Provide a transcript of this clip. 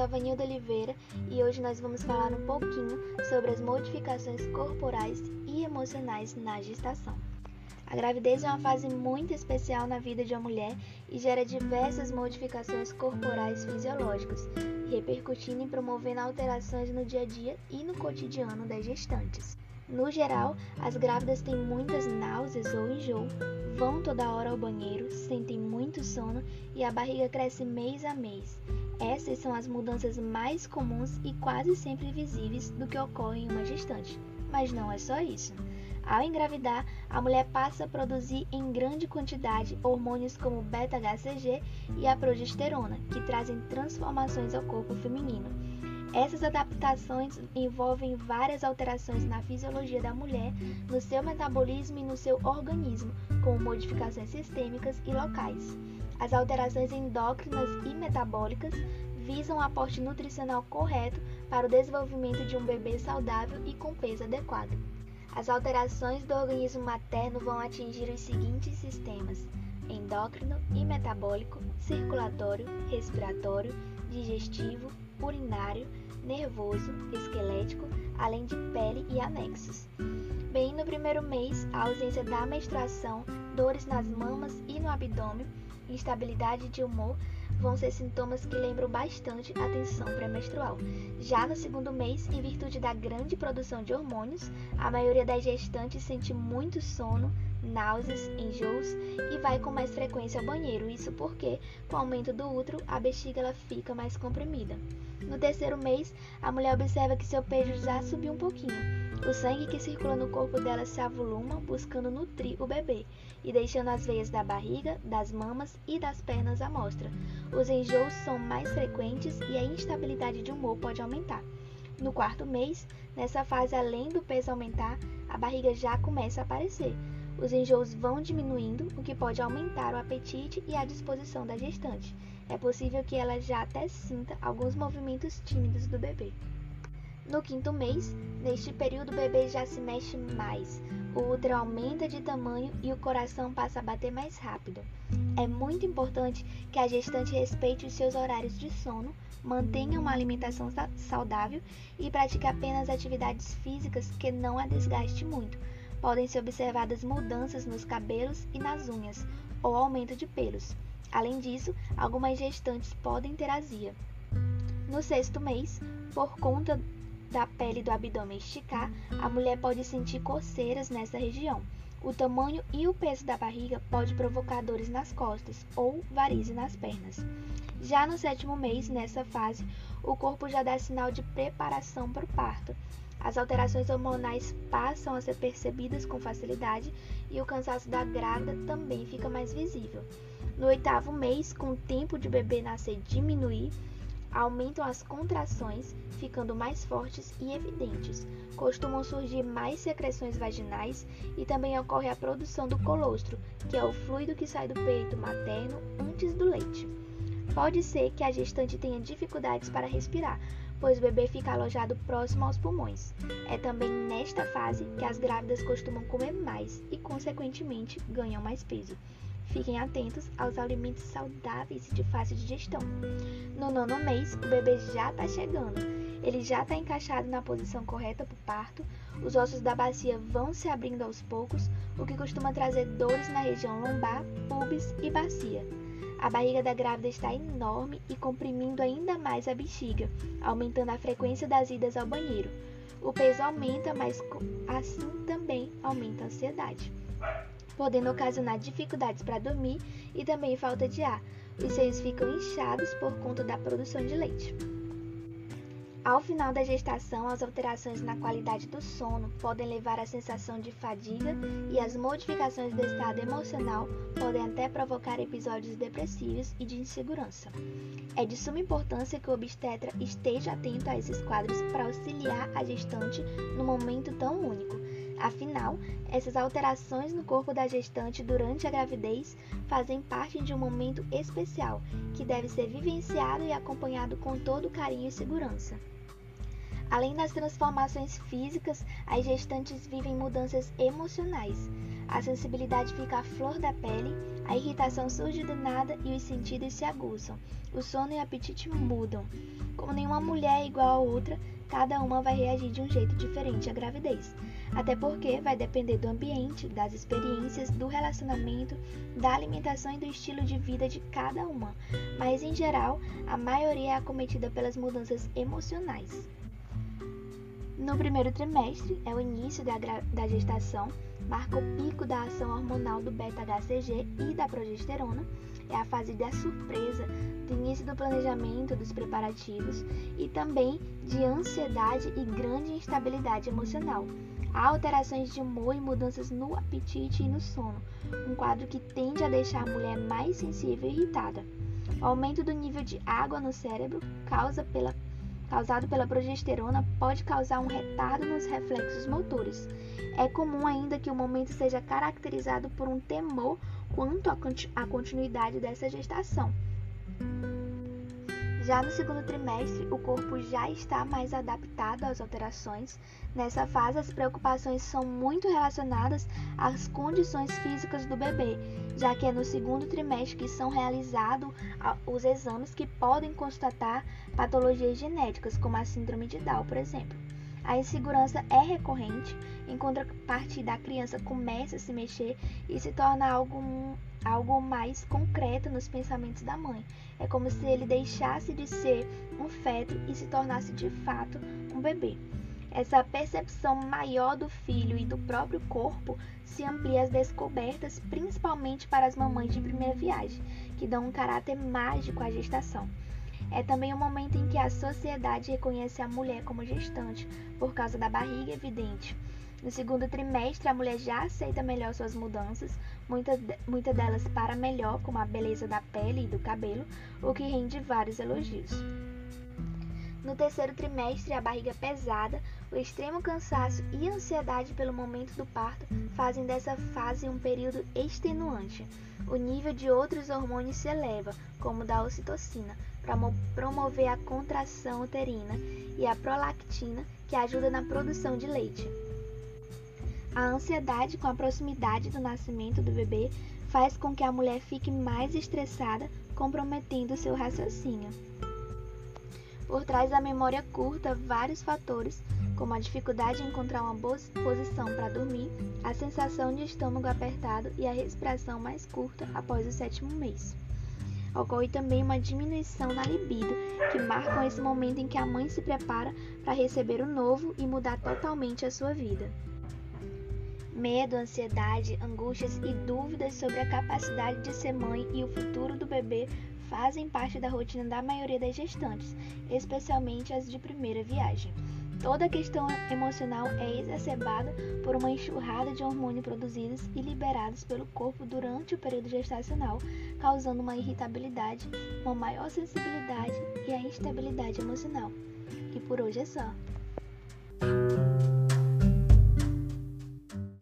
sou a Vanilda Oliveira e hoje nós vamos falar um pouquinho sobre as modificações corporais e emocionais na gestação. A gravidez é uma fase muito especial na vida de uma mulher e gera diversas modificações corporais fisiológicas, repercutindo e promovendo alterações no dia a dia e no cotidiano das gestantes. No geral, as grávidas têm muitas náuseas ou enjoo, vão toda hora ao banheiro, sentem muito sono e a barriga cresce mês a mês. Essas são as mudanças mais comuns e quase sempre visíveis do que ocorre em uma gestante. Mas não é só isso. Ao engravidar, a mulher passa a produzir em grande quantidade hormônios como beta-HCG e a progesterona, que trazem transformações ao corpo feminino. Essas adaptações envolvem várias alterações na fisiologia da mulher, no seu metabolismo e no seu organismo, como modificações sistêmicas e locais. As alterações endócrinas e metabólicas visam o aporte nutricional correto para o desenvolvimento de um bebê saudável e com peso adequado. As alterações do organismo materno vão atingir os seguintes sistemas: endócrino e metabólico, circulatório, respiratório, digestivo, urinário, nervoso, esquelético, além de pele e anexos. Bem, no primeiro mês, a ausência da menstruação, dores nas mamas e no abdômen, instabilidade de humor vão ser sintomas que lembram bastante a tensão pré-menstrual. Já no segundo mês, em virtude da grande produção de hormônios, a maioria das gestantes sente muito sono, náuseas, enjoos e vai com mais frequência ao banheiro. Isso porque, com o aumento do útero, a bexiga ela fica mais comprimida. No terceiro mês, a mulher observa que seu peso já subiu um pouquinho. O sangue que circula no corpo dela se avoluma, buscando nutrir o bebê e deixando as veias da barriga, das mamas e das pernas à mostra. Os enjoos são mais frequentes e a instabilidade de humor pode aumentar. No quarto mês, nessa fase, além do peso aumentar, a barriga já começa a aparecer. Os enjoos vão diminuindo, o que pode aumentar o apetite e a disposição da gestante. É possível que ela já até sinta alguns movimentos tímidos do bebê. No quinto mês, neste período o bebê já se mexe mais, o útero aumenta de tamanho e o coração passa a bater mais rápido. É muito importante que a gestante respeite os seus horários de sono, mantenha uma alimentação saudável e pratique apenas atividades físicas que não a desgaste muito. Podem ser observadas mudanças nos cabelos e nas unhas, ou aumento de pelos. Além disso, algumas gestantes podem ter azia. No sexto mês, por conta da pele do abdômen esticar, a mulher pode sentir coceiras nessa região. O tamanho e o peso da barriga pode provocar dores nas costas ou varizes nas pernas. Já no sétimo mês, nessa fase, o corpo já dá sinal de preparação para o parto. As alterações hormonais passam a ser percebidas com facilidade e o cansaço da grávida também fica mais visível. No oitavo mês, com o tempo de bebê nascer diminuir, aumentam as contrações, ficando mais fortes e evidentes. Costumam surgir mais secreções vaginais e também ocorre a produção do colostro, que é o fluido que sai do peito materno antes do leite. Pode ser que a gestante tenha dificuldades para respirar, pois o bebê fica alojado próximo aos pulmões. É também nesta fase que as grávidas costumam comer mais e, consequentemente, ganham mais peso. Fiquem atentos aos alimentos saudáveis e de fácil digestão. No nono mês, o bebê já está chegando. Ele já está encaixado na posição correta para o parto, os ossos da bacia vão se abrindo aos poucos, o que costuma trazer dores na região lombar, pubis e bacia. A barriga da grávida está enorme e comprimindo ainda mais a bexiga, aumentando a frequência das idas ao banheiro. O peso aumenta, mas assim também aumenta a ansiedade podendo ocasionar dificuldades para dormir e também falta de ar. Os seios ficam inchados por conta da produção de leite. Ao final da gestação, as alterações na qualidade do sono podem levar à sensação de fadiga e as modificações do estado emocional podem até provocar episódios depressivos e de insegurança. É de suma importância que o obstetra esteja atento a esses quadros para auxiliar a gestante num momento tão único Afinal, essas alterações no corpo da gestante durante a gravidez fazem parte de um momento especial que deve ser vivenciado e acompanhado com todo carinho e segurança. Além das transformações físicas, as gestantes vivem mudanças emocionais. A sensibilidade fica à flor da pele, a irritação surge do nada e os sentidos se aguçam. O sono e o apetite mudam. Como nenhuma mulher é igual a outra, cada uma vai reagir de um jeito diferente à gravidez. Até porque vai depender do ambiente, das experiências, do relacionamento, da alimentação e do estilo de vida de cada uma. Mas em geral, a maioria é acometida pelas mudanças emocionais. No primeiro trimestre, é o início da, da gestação, marca o pico da ação hormonal do beta-HCG e da progesterona, é a fase da surpresa, do início do planejamento dos preparativos e também de ansiedade e grande instabilidade emocional. Há alterações de humor e mudanças no apetite e no sono, um quadro que tende a deixar a mulher mais sensível e irritada. O aumento do nível de água no cérebro causa pela causado pela progesterona pode causar um retardo nos reflexos motores. É comum ainda que o momento seja caracterizado por um temor quanto à continuidade dessa gestação. Já no segundo trimestre, o corpo já está mais adaptado às alterações. Nessa fase, as preocupações são muito relacionadas às condições físicas do bebê, já que é no segundo trimestre que são realizados os exames que podem constatar patologias genéticas, como a síndrome de Down, por exemplo. A insegurança é recorrente, contrapartida, a criança começa a se mexer e se torna algo algo mais concreto nos pensamentos da mãe. É como se ele deixasse de ser um feto e se tornasse de fato um bebê. Essa percepção maior do filho e do próprio corpo se amplia às descobertas, principalmente para as mamães de primeira viagem, que dão um caráter mágico à gestação. É também o momento em que a sociedade reconhece a mulher como gestante, por causa da barriga evidente no segundo trimestre, a mulher já aceita melhor suas mudanças, muitas muita delas para melhor, como a beleza da pele e do cabelo, o que rende vários elogios. No terceiro trimestre, a barriga pesada, o extremo cansaço e ansiedade pelo momento do parto fazem dessa fase um período extenuante. O nível de outros hormônios se eleva, como o da ocitocina, para promover a contração uterina, e a prolactina, que ajuda na produção de leite. A ansiedade com a proximidade do nascimento do bebê faz com que a mulher fique mais estressada, comprometendo seu raciocínio. Por trás da memória curta, vários fatores, como a dificuldade em encontrar uma boa posição para dormir, a sensação de estômago apertado e a respiração mais curta após o sétimo mês. Ocorre também uma diminuição na libido, que marcam esse momento em que a mãe se prepara para receber o novo e mudar totalmente a sua vida. Medo, ansiedade, angústias e dúvidas sobre a capacidade de ser mãe e o futuro do bebê fazem parte da rotina da maioria das gestantes, especialmente as de primeira viagem. Toda a questão emocional é exacerbada por uma enxurrada de hormônios produzidos e liberados pelo corpo durante o período gestacional, causando uma irritabilidade, uma maior sensibilidade e a instabilidade emocional. E por hoje é só.